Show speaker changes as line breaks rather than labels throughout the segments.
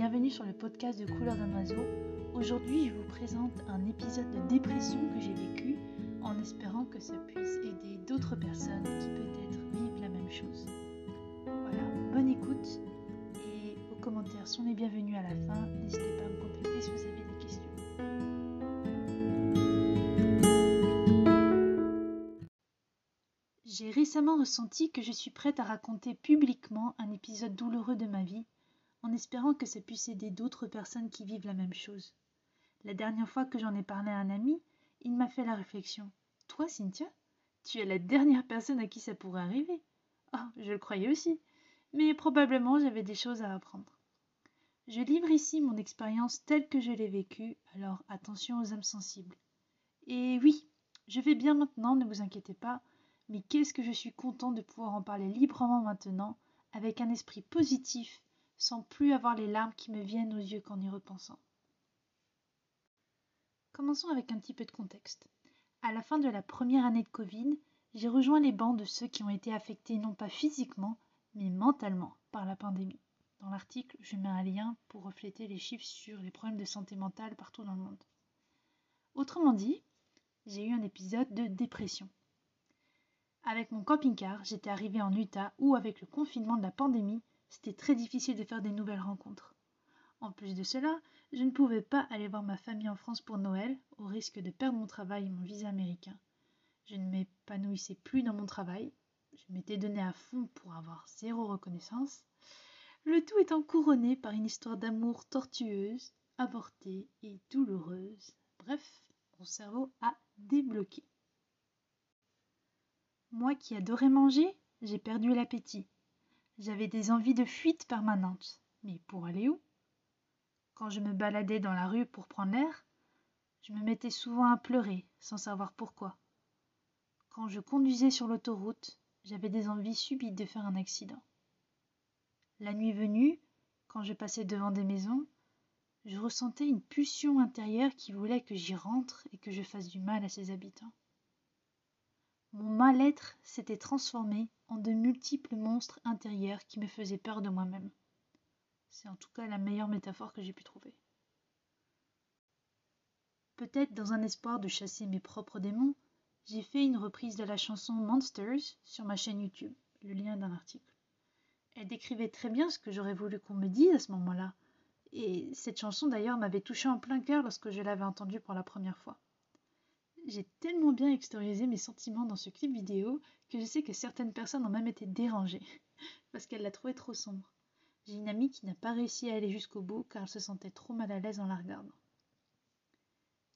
bienvenue sur le podcast de Couleur d'un oiseau. Aujourd'hui, je vous présente un épisode de dépression que j'ai vécu en espérant que ça puisse aider d'autres personnes qui peut-être vivent la même chose. Voilà, bonne écoute et vos commentaires sont les bienvenus à la fin. N'hésitez pas à me contacter si vous avez des questions. J'ai récemment ressenti que je suis prête à raconter publiquement un épisode douloureux de ma vie en espérant que ça puisse aider d'autres personnes qui vivent la même chose. La dernière fois que j'en ai parlé à un ami, il m'a fait la réflexion. Toi, Cynthia, tu es la dernière personne à qui ça pourrait arriver. Oh, je le croyais aussi. Mais probablement j'avais des choses à apprendre. Je livre ici mon expérience telle que je l'ai vécue, alors attention aux âmes sensibles. Et oui, je vais bien maintenant, ne vous inquiétez pas, mais qu'est-ce que je suis content de pouvoir en parler librement maintenant, avec un esprit positif sans plus avoir les larmes qui me viennent aux yeux qu'en y repensant. Commençons avec un petit peu de contexte. À la fin de la première année de Covid, j'ai rejoint les bancs de ceux qui ont été affectés non pas physiquement, mais mentalement par la pandémie. Dans l'article, je mets un lien pour refléter les chiffres sur les problèmes de santé mentale partout dans le monde. Autrement dit, j'ai eu un épisode de dépression. Avec mon camping-car, j'étais arrivée en Utah où, avec le confinement de la pandémie, c'était très difficile de faire des nouvelles rencontres. En plus de cela, je ne pouvais pas aller voir ma famille en France pour Noël, au risque de perdre mon travail et mon visa américain. Je ne m'épanouissais plus dans mon travail, je m'étais donné à fond pour avoir zéro reconnaissance, le tout étant couronné par une histoire d'amour tortueuse, avortée et douloureuse. Bref, mon cerveau a débloqué. Moi qui adorais manger, j'ai perdu l'appétit. J'avais des envies de fuite permanentes. Mais pour aller où? Quand je me baladais dans la rue pour prendre l'air, je me mettais souvent à pleurer, sans savoir pourquoi. Quand je conduisais sur l'autoroute, j'avais des envies subites de faire un accident. La nuit venue, quand je passais devant des maisons, je ressentais une pulsion intérieure qui voulait que j'y rentre et que je fasse du mal à ses habitants. Mon mal-être s'était transformé en de multiples monstres intérieurs qui me faisaient peur de moi-même. C'est en tout cas la meilleure métaphore que j'ai pu trouver. Peut-être dans un espoir de chasser mes propres démons, j'ai fait une reprise de la chanson Monsters sur ma chaîne YouTube, le lien d'un article. Elle décrivait très bien ce que j'aurais voulu qu'on me dise à ce moment-là, et cette chanson d'ailleurs m'avait touché en plein cœur lorsque je l'avais entendue pour la première fois. J'ai tellement bien extériorisé mes sentiments dans ce clip vidéo que je sais que certaines personnes ont même été dérangées parce qu'elles la trouvaient trop sombre. J'ai une amie qui n'a pas réussi à aller jusqu'au bout car elle se sentait trop mal à l'aise en la regardant.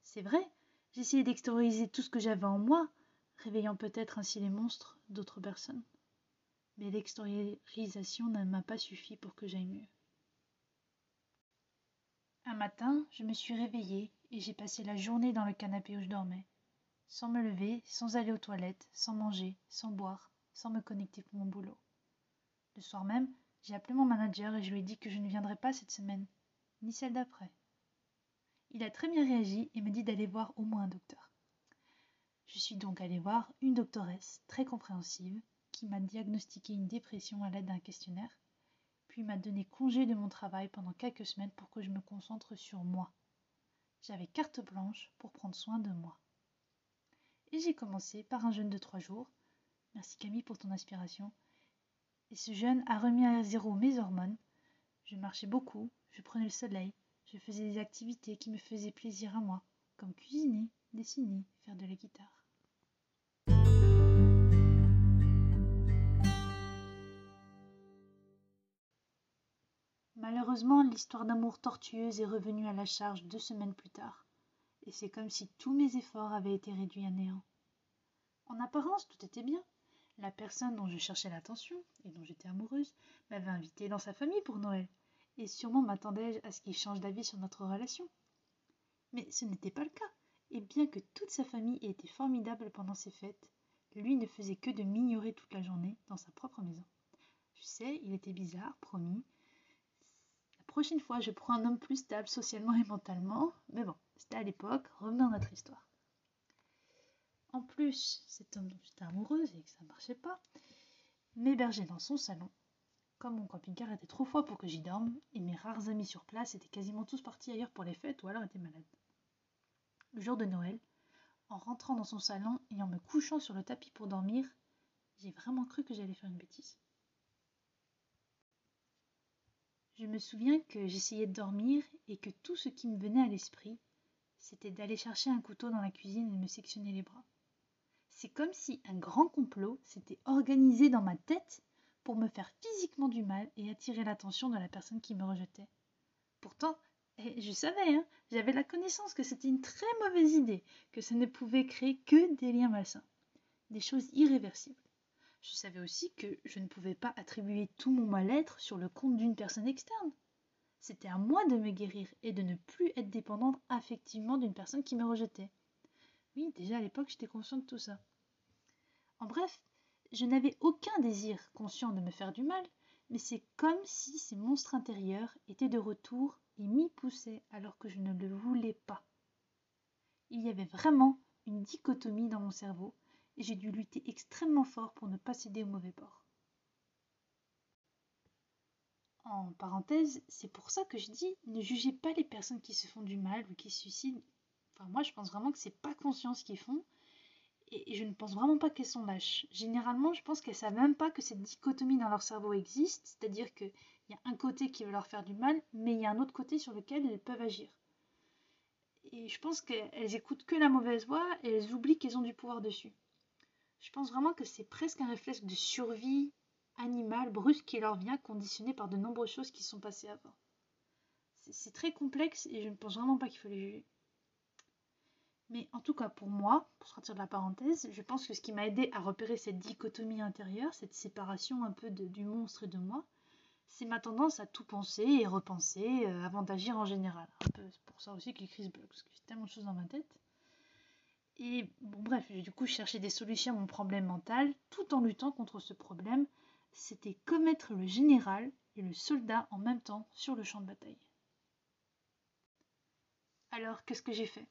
C'est vrai, j'essayais d'extérioriser tout ce que j'avais en moi, réveillant peut-être ainsi les monstres d'autres personnes. Mais l'extériorisation ne m'a pas suffi pour que j'aille mieux. Un matin, je me suis réveillée et j'ai passé la journée dans le canapé où je dormais sans me lever, sans aller aux toilettes, sans manger, sans boire, sans me connecter pour mon boulot. Le soir même, j'ai appelé mon manager et je lui ai dit que je ne viendrais pas cette semaine, ni celle d'après. Il a très bien réagi et m'a dit d'aller voir au moins un docteur. Je suis donc allée voir une doctoresse très compréhensive qui m'a diagnostiqué une dépression à l'aide d'un questionnaire, puis m'a donné congé de mon travail pendant quelques semaines pour que je me concentre sur moi. J'avais carte blanche pour prendre soin de moi. Et j'ai commencé par un jeûne de trois jours. Merci Camille pour ton inspiration. Et ce jeûne a remis à zéro mes hormones. Je marchais beaucoup, je prenais le soleil, je faisais des activités qui me faisaient plaisir à moi, comme cuisiner, dessiner, faire de la guitare. Malheureusement, l'histoire d'amour tortueuse est revenue à la charge deux semaines plus tard et c'est comme si tous mes efforts avaient été réduits à néant. En apparence, tout était bien. La personne dont je cherchais l'attention et dont j'étais amoureuse m'avait invité dans sa famille pour Noël, et sûrement m'attendais-je à ce qu'il change d'avis sur notre relation. Mais ce n'était pas le cas, et bien que toute sa famille ait été formidable pendant ces fêtes, lui ne faisait que de m'ignorer toute la journée dans sa propre maison. Je sais, il était bizarre, promis, prochaine fois, je prends un homme plus stable socialement et mentalement. Mais bon, c'était à l'époque, revenons à notre histoire. En plus, cet homme dont j'étais amoureuse et que ça ne marchait pas, m'hébergeait dans son salon. Comme mon camping-car était trop froid pour que j'y dorme, et mes rares amis sur place étaient quasiment tous partis ailleurs pour les fêtes ou alors étaient malades. Le jour de Noël, en rentrant dans son salon et en me couchant sur le tapis pour dormir, j'ai vraiment cru que j'allais faire une bêtise. Je me souviens que j'essayais de dormir et que tout ce qui me venait à l'esprit, c'était d'aller chercher un couteau dans la cuisine et me sectionner les bras. C'est comme si un grand complot s'était organisé dans ma tête pour me faire physiquement du mal et attirer l'attention de la personne qui me rejetait. Pourtant, eh, je savais, hein, j'avais la connaissance que c'était une très mauvaise idée, que ça ne pouvait créer que des liens malsains, des choses irréversibles. Je savais aussi que je ne pouvais pas attribuer tout mon mal-être sur le compte d'une personne externe. C'était à moi de me guérir et de ne plus être dépendante affectivement d'une personne qui me rejetait. Oui, déjà à l'époque, j'étais consciente de tout ça. En bref, je n'avais aucun désir conscient de me faire du mal, mais c'est comme si ces monstres intérieurs étaient de retour et m'y poussaient alors que je ne le voulais pas. Il y avait vraiment une dichotomie dans mon cerveau et j'ai dû lutter extrêmement fort pour ne pas céder au mauvais bord. En parenthèse, c'est pour ça que je dis ne jugez pas les personnes qui se font du mal ou qui se suicident. Enfin, moi, je pense vraiment que c'est pas conscient ce qu'ils font et je ne pense vraiment pas qu'elles sont lâches. Généralement, je pense qu'elles savent même pas que cette dichotomie dans leur cerveau existe, c'est-à-dire qu'il y a un côté qui veut leur faire du mal, mais il y a un autre côté sur lequel elles peuvent agir. Et je pense qu'elles écoutent que la mauvaise voix et elles oublient qu'elles ont du pouvoir dessus. Je pense vraiment que c'est presque un réflexe de survie animale brusque qui leur vient, conditionné par de nombreuses choses qui sont passées avant. C'est très complexe et je ne pense vraiment pas qu'il faut les juger. Mais en tout cas, pour moi, pour sortir de la parenthèse, je pense que ce qui m'a aidé à repérer cette dichotomie intérieure, cette séparation un peu du monstre et de moi, c'est ma tendance à tout penser et repenser euh, avant d'agir en général. C'est pour ça aussi que j'écris ce blog, parce que j'ai tellement de choses dans ma tête. Et bon, bref, du coup, chercher des solutions à mon problème mental tout en luttant contre ce problème. C'était commettre le général et le soldat en même temps sur le champ de bataille. Alors, qu'est-ce que j'ai fait?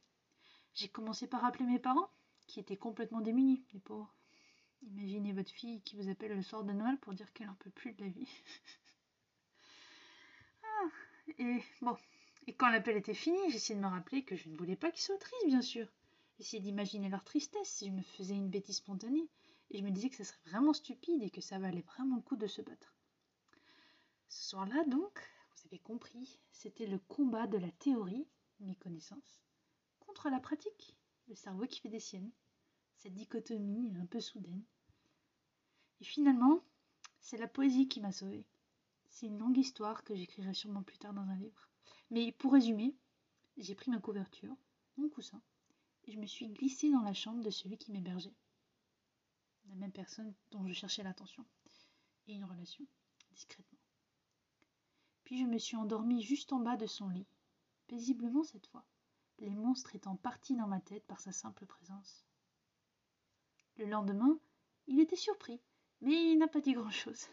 J'ai commencé par appeler mes parents, qui étaient complètement démunis, les pauvres. Imaginez votre fille qui vous appelle le soir de Noël pour dire qu'elle n'en peut plus de la vie. ah, et bon, et quand l'appel était fini, j'essayais de me rappeler que je ne voulais pas qu'ils soient tristes, bien sûr. J'essayais d'imaginer leur tristesse si je me faisais une bêtise spontanée, et je me disais que ça serait vraiment stupide et que ça valait vraiment le coup de se battre. Ce soir-là, donc, vous avez compris, c'était le combat de la théorie, mes connaissances, contre la pratique, le cerveau qui fait des siennes, cette dichotomie un peu soudaine. Et finalement, c'est la poésie qui m'a sauvée. C'est une longue histoire que j'écrirai sûrement plus tard dans un livre. Mais pour résumer, j'ai pris ma couverture, mon coussin, et je me suis glissée dans la chambre de celui qui m'hébergeait. La même personne dont je cherchais l'attention et une relation, discrètement. Puis je me suis endormie juste en bas de son lit, paisiblement cette fois les monstres étant partis dans ma tête par sa simple présence. Le lendemain, il était surpris, mais il n'a pas dit grand-chose.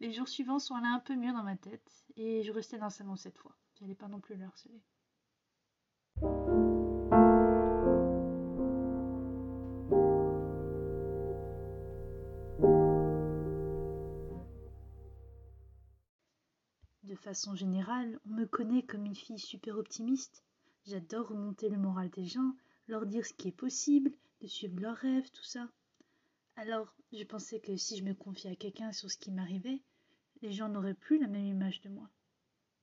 Les jours suivants sont allés un peu mieux dans ma tête, et je restais dans le salon cette fois. J'allais pas non plus le harceler. Façon générale, on me connaît comme une fille super optimiste, J'adore remonter le moral des gens, leur dire ce qui est possible, de suivre leurs rêves, tout ça. Alors, je pensais que si je me confiais à quelqu'un sur ce qui m'arrivait, les gens n'auraient plus la même image de moi.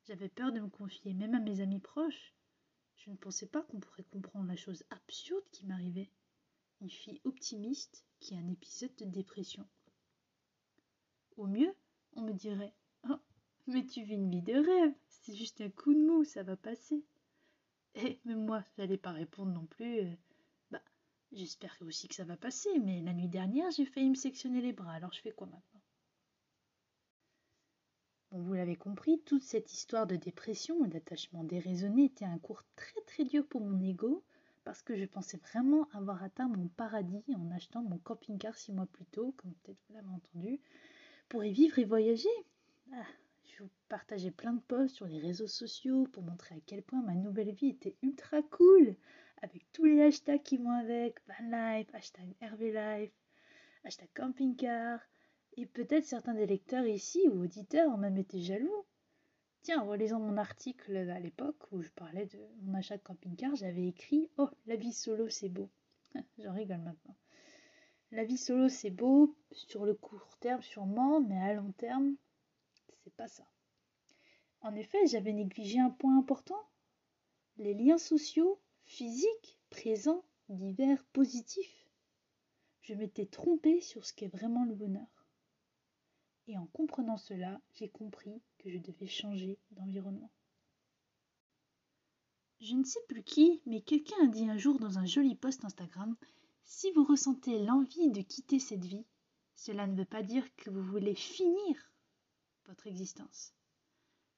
J'avais peur de me confier même à mes amis proches. Je ne pensais pas qu'on pourrait comprendre la chose absurde qui m'arrivait. Une fille optimiste qui a un épisode de dépression. Au mieux, on me dirait mais tu vis une vie de rêve, c'est juste un coup de mou, ça va passer. Et même moi, j'allais pas répondre non plus. Euh, bah, j'espère aussi que ça va passer, mais la nuit dernière, j'ai failli me sectionner les bras, alors je fais quoi maintenant? Bon, vous l'avez compris, toute cette histoire de dépression et d'attachement déraisonné était un cours très très dur pour mon ego, parce que je pensais vraiment avoir atteint mon paradis en achetant mon camping-car six mois plus tôt, comme peut-être vous l'avez entendu, pour y vivre et voyager. Ah, je partageais plein de posts sur les réseaux sociaux pour montrer à quel point ma nouvelle vie était ultra cool, avec tous les hashtags qui vont avec, van life, hashtag RV life, hashtag camping car. Et peut-être certains des lecteurs ici ou auditeurs ont même été jaloux. Tiens, en relisant mon article à l'époque où je parlais de mon achat de camping-car, j'avais écrit Oh, la vie solo, c'est beau. J'en rigole maintenant. La vie solo, c'est beau, sur le court terme sûrement, mais à long terme, pas ça. En effet, j'avais négligé un point important les liens sociaux, physiques, présents, divers, positifs. Je m'étais trompée sur ce qu'est vraiment le bonheur. Et en comprenant cela, j'ai compris que je devais changer d'environnement. Je ne sais plus qui, mais quelqu'un a dit un jour dans un joli post Instagram Si vous ressentez l'envie de quitter cette vie, cela ne veut pas dire que vous voulez finir votre existence.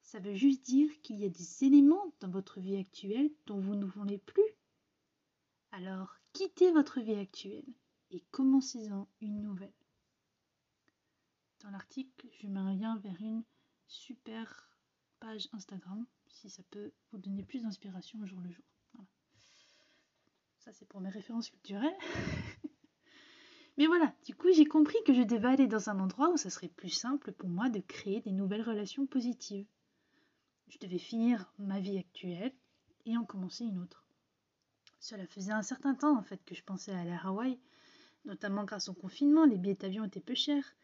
Ça veut juste dire qu'il y a des éléments dans votre vie actuelle dont vous ne voulez plus. Alors, quittez votre vie actuelle et commencez-en une nouvelle. Dans l'article, je mets un lien vers une super page Instagram, si ça peut vous donner plus d'inspiration au jour le jour. Ça, c'est pour mes références culturelles. Mais voilà, du coup, j'ai compris que je devais aller dans un endroit où ça serait plus simple pour moi de créer des nouvelles relations positives. Je devais finir ma vie actuelle et en commencer une autre. Cela faisait un certain temps en fait que je pensais aller à Hawaï, notamment grâce au confinement, les billets d'avion étaient peu chers.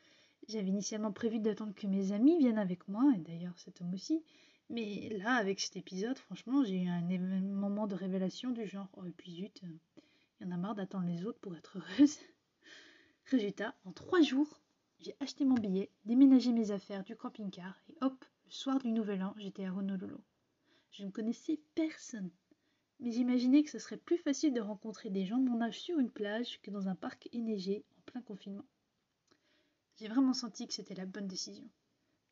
J'avais initialement prévu d'attendre que mes amis viennent avec moi, et d'ailleurs cet homme aussi, mais là, avec cet épisode, franchement, j'ai eu un moment de révélation du genre Oh, et puis zut, il y en a marre d'attendre les autres pour être heureuse. Résultat, en trois jours, j'ai acheté mon billet, déménagé mes affaires du camping-car et hop, le soir du Nouvel An, j'étais à Honolulu. Je ne connaissais personne, mais j'imaginais que ce serait plus facile de rencontrer des gens de mon âge sur une plage que dans un parc éneigé en plein confinement. J'ai vraiment senti que c'était la bonne décision.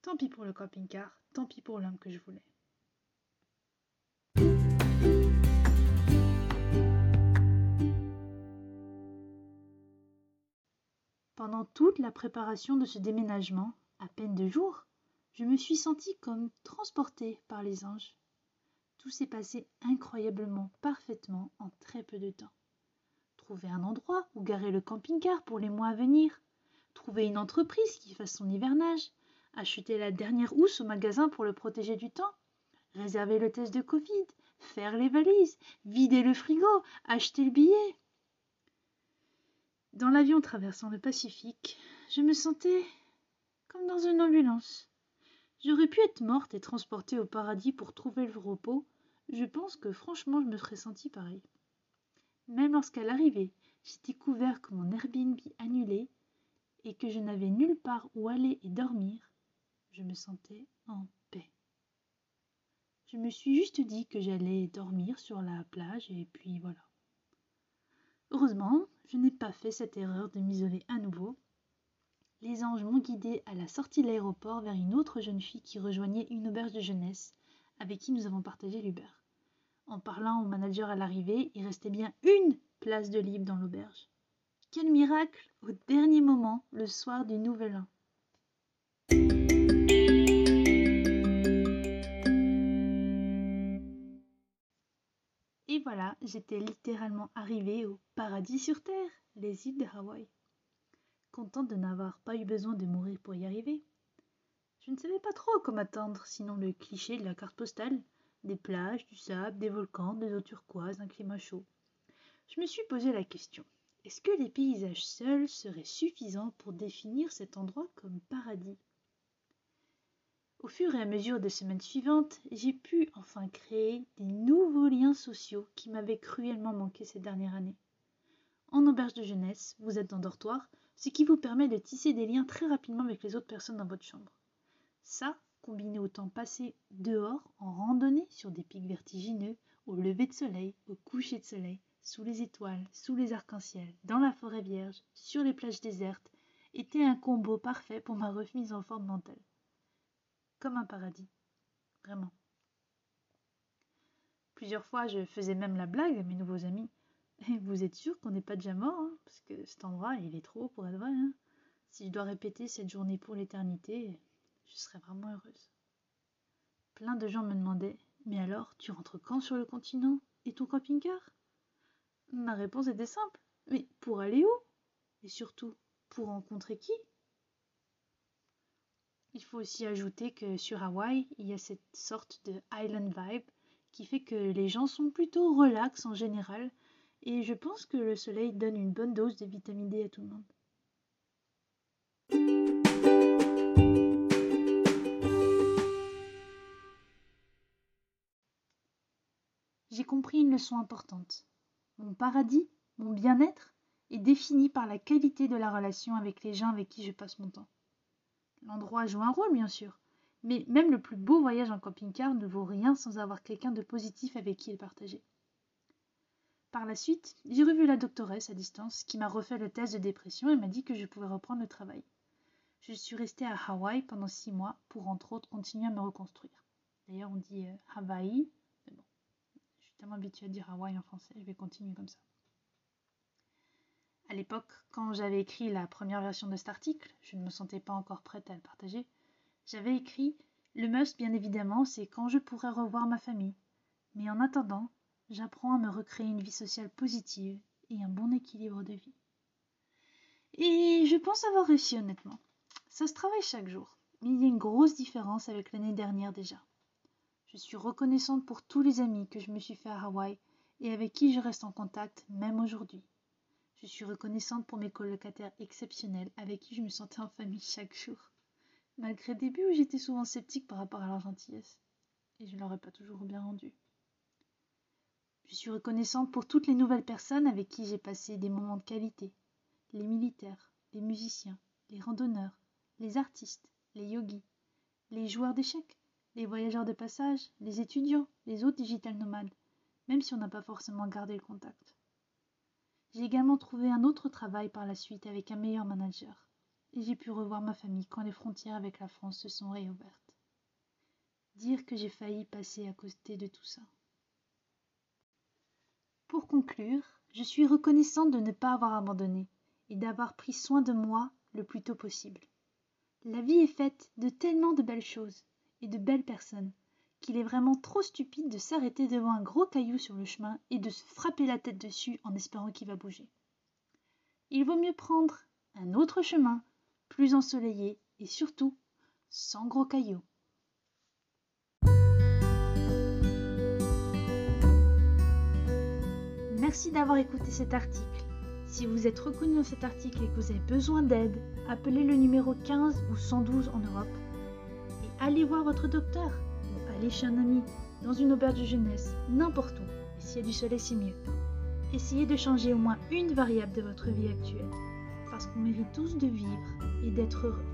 Tant pis pour le camping-car, tant pis pour l'homme que je voulais. Pendant toute la préparation de ce déménagement, à peine deux jours, je me suis sentie comme transportée par les anges. Tout s'est passé incroyablement parfaitement en très peu de temps. Trouver un endroit où garer le camping-car pour les mois à venir, trouver une entreprise qui fasse son hivernage, acheter la dernière housse au magasin pour le protéger du temps, réserver le test de Covid, faire les valises, vider le frigo, acheter le billet. Dans l'avion traversant le Pacifique, je me sentais comme dans une ambulance. J'aurais pu être morte et transportée au paradis pour trouver le repos. Je pense que franchement je me serais sentie pareil. Même lorsqu'à l'arrivée, j'ai découvert que mon Airbnb annulé et que je n'avais nulle part où aller et dormir, je me sentais en paix. Je me suis juste dit que j'allais dormir sur la plage et puis voilà. Heureusement, je n'ai pas fait cette erreur de m'isoler à nouveau les anges m'ont guidé à la sortie de l'aéroport vers une autre jeune fille qui rejoignait une auberge de jeunesse, avec qui nous avons partagé l'Uber. En parlant au manager à l'arrivée, il restait bien une place de libre dans l'auberge. Quel miracle Au dernier moment, le soir du Nouvel An. Voilà, j'étais littéralement arrivée au paradis sur Terre, les îles de Hawaï contente de n'avoir pas eu besoin de mourir pour y arriver. Je ne savais pas trop comment attendre, sinon le cliché de la carte postale, des plages, du sable, des volcans, des eaux turquoises, un climat chaud. Je me suis posé la question. Est-ce que les paysages seuls seraient suffisants pour définir cet endroit comme paradis? Au fur et à mesure des semaines suivantes, j'ai pu enfin créer des nouveaux liens sociaux qui m'avaient cruellement manqué ces dernières années. En auberge de jeunesse, vous êtes en dortoir, ce qui vous permet de tisser des liens très rapidement avec les autres personnes dans votre chambre. Ça, combiné au temps passé dehors, en randonnée sur des pics vertigineux, au lever de soleil, au coucher de soleil, sous les étoiles, sous les arcs-en-ciel, dans la forêt vierge, sur les plages désertes, était un combo parfait pour ma remise en forme mentale. Comme un paradis. Vraiment. Plusieurs fois, je faisais même la blague à mes nouveaux amis. Vous êtes sûr qu'on n'est pas déjà mort hein, Parce que cet endroit, il est trop pour être vrai. Hein. si je dois répéter cette journée pour l'éternité, je serais vraiment heureuse. Plein de gens me demandaient Mais alors, tu rentres quand sur le continent Et ton camping-car? Ma réponse était simple Mais pour aller où? Et surtout, pour rencontrer qui? Il faut aussi ajouter que sur Hawaï, il y a cette sorte de island vibe qui fait que les gens sont plutôt relax en général et je pense que le soleil donne une bonne dose de vitamine D à tout le monde. J'ai compris une leçon importante. Mon paradis, mon bien-être, est défini par la qualité de la relation avec les gens avec qui je passe mon temps. L'endroit joue un rôle, bien sûr, mais même le plus beau voyage en camping-car ne vaut rien sans avoir quelqu'un de positif avec qui le partager. Par la suite, j'ai revu la doctoresse à distance qui m'a refait le test de dépression et m'a dit que je pouvais reprendre le travail. Je suis restée à Hawaï pendant six mois pour entre autres continuer à me reconstruire. D'ailleurs, on dit euh, Hawaï, mais bon, je suis tellement habituée à dire Hawaï en français, je vais continuer comme ça. À l'époque, quand j'avais écrit la première version de cet article, je ne me sentais pas encore prête à le partager, j'avais écrit Le must, bien évidemment, c'est quand je pourrai revoir ma famille. Mais en attendant, j'apprends à me recréer une vie sociale positive et un bon équilibre de vie. Et je pense avoir réussi honnêtement. Ça se travaille chaque jour, mais il y a une grosse différence avec l'année dernière déjà. Je suis reconnaissante pour tous les amis que je me suis fait à Hawaï et avec qui je reste en contact même aujourd'hui. Je suis reconnaissante pour mes colocataires exceptionnels avec qui je me sentais en famille chaque jour, malgré des début où j'étais souvent sceptique par rapport à leur gentillesse, et je ne leur ai pas toujours bien rendu. Je suis reconnaissante pour toutes les nouvelles personnes avec qui j'ai passé des moments de qualité, les militaires, les musiciens, les randonneurs, les artistes, les yogis, les joueurs d'échecs, les voyageurs de passage, les étudiants, les autres digital nomades, même si on n'a pas forcément gardé le contact. J'ai également trouvé un autre travail par la suite avec un meilleur manager, et j'ai pu revoir ma famille quand les frontières avec la France se sont réouvertes. Dire que j'ai failli passer à côté de tout ça. Pour conclure, je suis reconnaissante de ne pas avoir abandonné et d'avoir pris soin de moi le plus tôt possible. La vie est faite de tellement de belles choses et de belles personnes qu'il est vraiment trop stupide de s'arrêter devant un gros caillou sur le chemin et de se frapper la tête dessus en espérant qu'il va bouger. Il vaut mieux prendre un autre chemin, plus ensoleillé et surtout sans gros cailloux. Merci d'avoir écouté cet article. Si vous êtes reconnu dans cet article et que vous avez besoin d'aide, appelez le numéro 15 ou 112 en Europe et allez voir votre docteur aller chez un ami, dans une auberge de jeunesse, n'importe où. Et s'il y a du soleil, c'est mieux. Essayez de changer au moins une variable de votre vie actuelle, parce qu'on mérite tous de vivre et d'être heureux.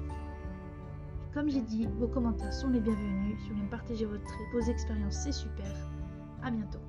comme j'ai dit, vos commentaires sont les bienvenus. Si vous voulez me partager votre, vos expériences, c'est super. À bientôt.